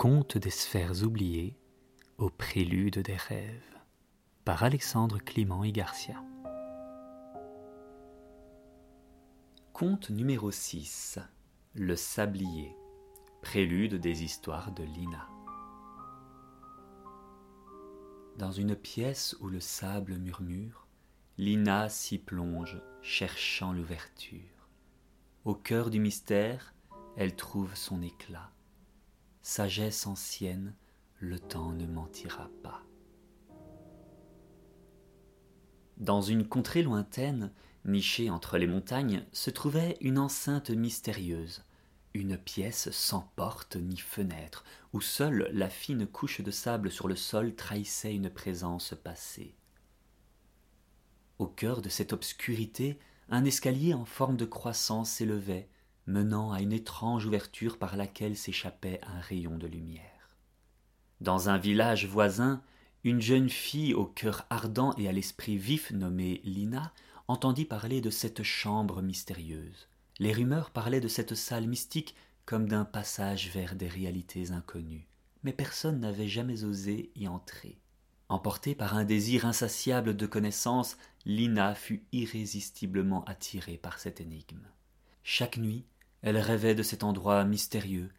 Conte des sphères oubliées au prélude des rêves par Alexandre Clément et Garcia. Conte numéro 6 Le sablier prélude des histoires de Lina. Dans une pièce où le sable murmure, Lina s'y plonge, cherchant l'ouverture. Au cœur du mystère, elle trouve son éclat sagesse ancienne, le temps ne mentira pas. Dans une contrée lointaine, nichée entre les montagnes, se trouvait une enceinte mystérieuse, une pièce sans porte ni fenêtre, où seule la fine couche de sable sur le sol trahissait une présence passée. Au cœur de cette obscurité, un escalier en forme de croissant s'élevait, menant à une étrange ouverture par laquelle s'échappait un rayon de lumière. Dans un village voisin, une jeune fille au cœur ardent et à l'esprit vif nommée Lina entendit parler de cette chambre mystérieuse. Les rumeurs parlaient de cette salle mystique comme d'un passage vers des réalités inconnues, mais personne n'avait jamais osé y entrer. Emportée par un désir insatiable de connaissance, Lina fut irrésistiblement attirée par cette énigme. Chaque nuit, elle rêvait de cet endroit mystérieux.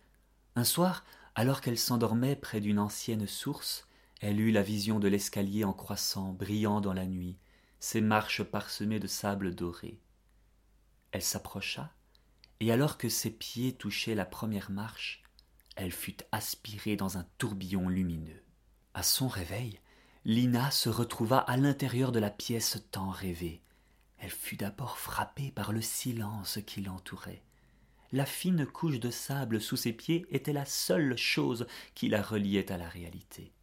Un soir, alors qu'elle s'endormait près d'une ancienne source, elle eut la vision de l'escalier en croissant, brillant dans la nuit, ses marches parsemées de sable doré. Elle s'approcha, et alors que ses pieds touchaient la première marche, elle fut aspirée dans un tourbillon lumineux. À son réveil, Lina se retrouva à l'intérieur de la pièce tant rêvée. Elle fut d'abord frappée par le silence qui l'entourait la fine couche de sable sous ses pieds était la seule chose qui la reliait à la réalité.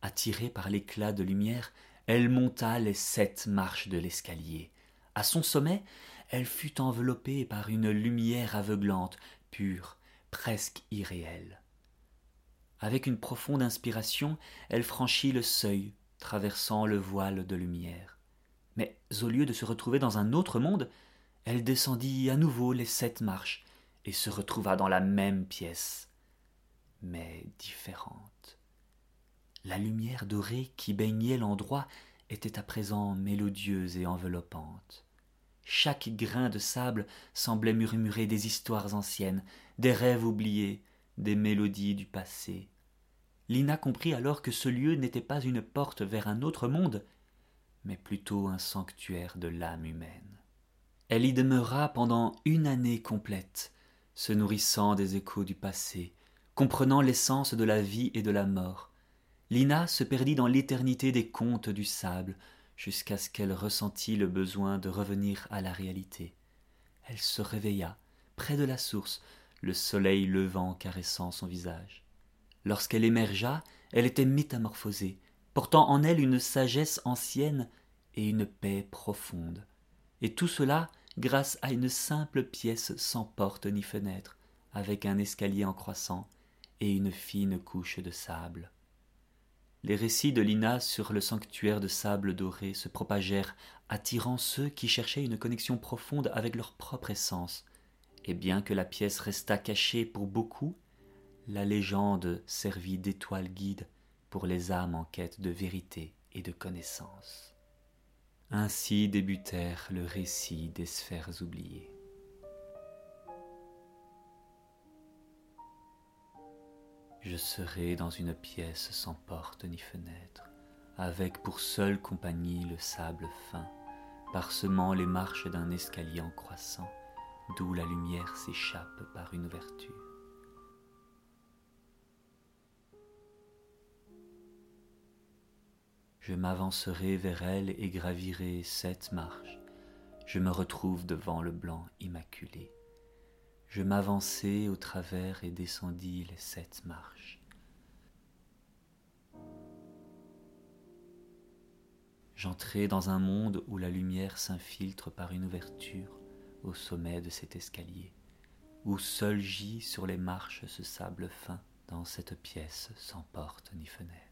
Attirée par l'éclat de lumière, elle monta les sept marches de l'escalier. À son sommet, elle fut enveloppée par une lumière aveuglante, pure, presque irréelle. Avec une profonde inspiration, elle franchit le seuil, traversant le voile de lumière. Mais au lieu de se retrouver dans un autre monde, elle descendit à nouveau les sept marches et se retrouva dans la même pièce, mais différente. La lumière dorée qui baignait l'endroit était à présent mélodieuse et enveloppante. Chaque grain de sable semblait murmurer des histoires anciennes, des rêves oubliés, des mélodies du passé. Lina comprit alors que ce lieu n'était pas une porte vers un autre monde, mais plutôt un sanctuaire de l'âme humaine. Elle y demeura pendant une année complète, se nourrissant des échos du passé, comprenant l'essence de la vie et de la mort. Lina se perdit dans l'éternité des contes du sable, jusqu'à ce qu'elle ressentît le besoin de revenir à la réalité. Elle se réveilla, près de la source, le soleil levant caressant son visage. Lorsqu'elle émergea, elle était métamorphosée, portant en elle une sagesse ancienne et une paix profonde. Et tout cela grâce à une simple pièce sans porte ni fenêtre, avec un escalier en croissant et une fine couche de sable. Les récits de Lina sur le sanctuaire de sable doré se propagèrent, attirant ceux qui cherchaient une connexion profonde avec leur propre essence, et bien que la pièce restât cachée pour beaucoup, la légende servit d'étoile guide pour les âmes en quête de vérité et de connaissance. Ainsi débutèrent le récit des sphères oubliées. Je serai dans une pièce sans porte ni fenêtre, avec pour seule compagnie le sable fin, parsemant les marches d'un escalier en croissant, d'où la lumière s'échappe par une ouverture. Je m'avancerai vers elle et gravirai sept marches. Je me retrouve devant le blanc immaculé. Je m'avançai au travers et descendis les sept marches. J'entrai dans un monde où la lumière s'infiltre par une ouverture au sommet de cet escalier, où seul gît sur les marches ce sable fin dans cette pièce sans porte ni fenêtre.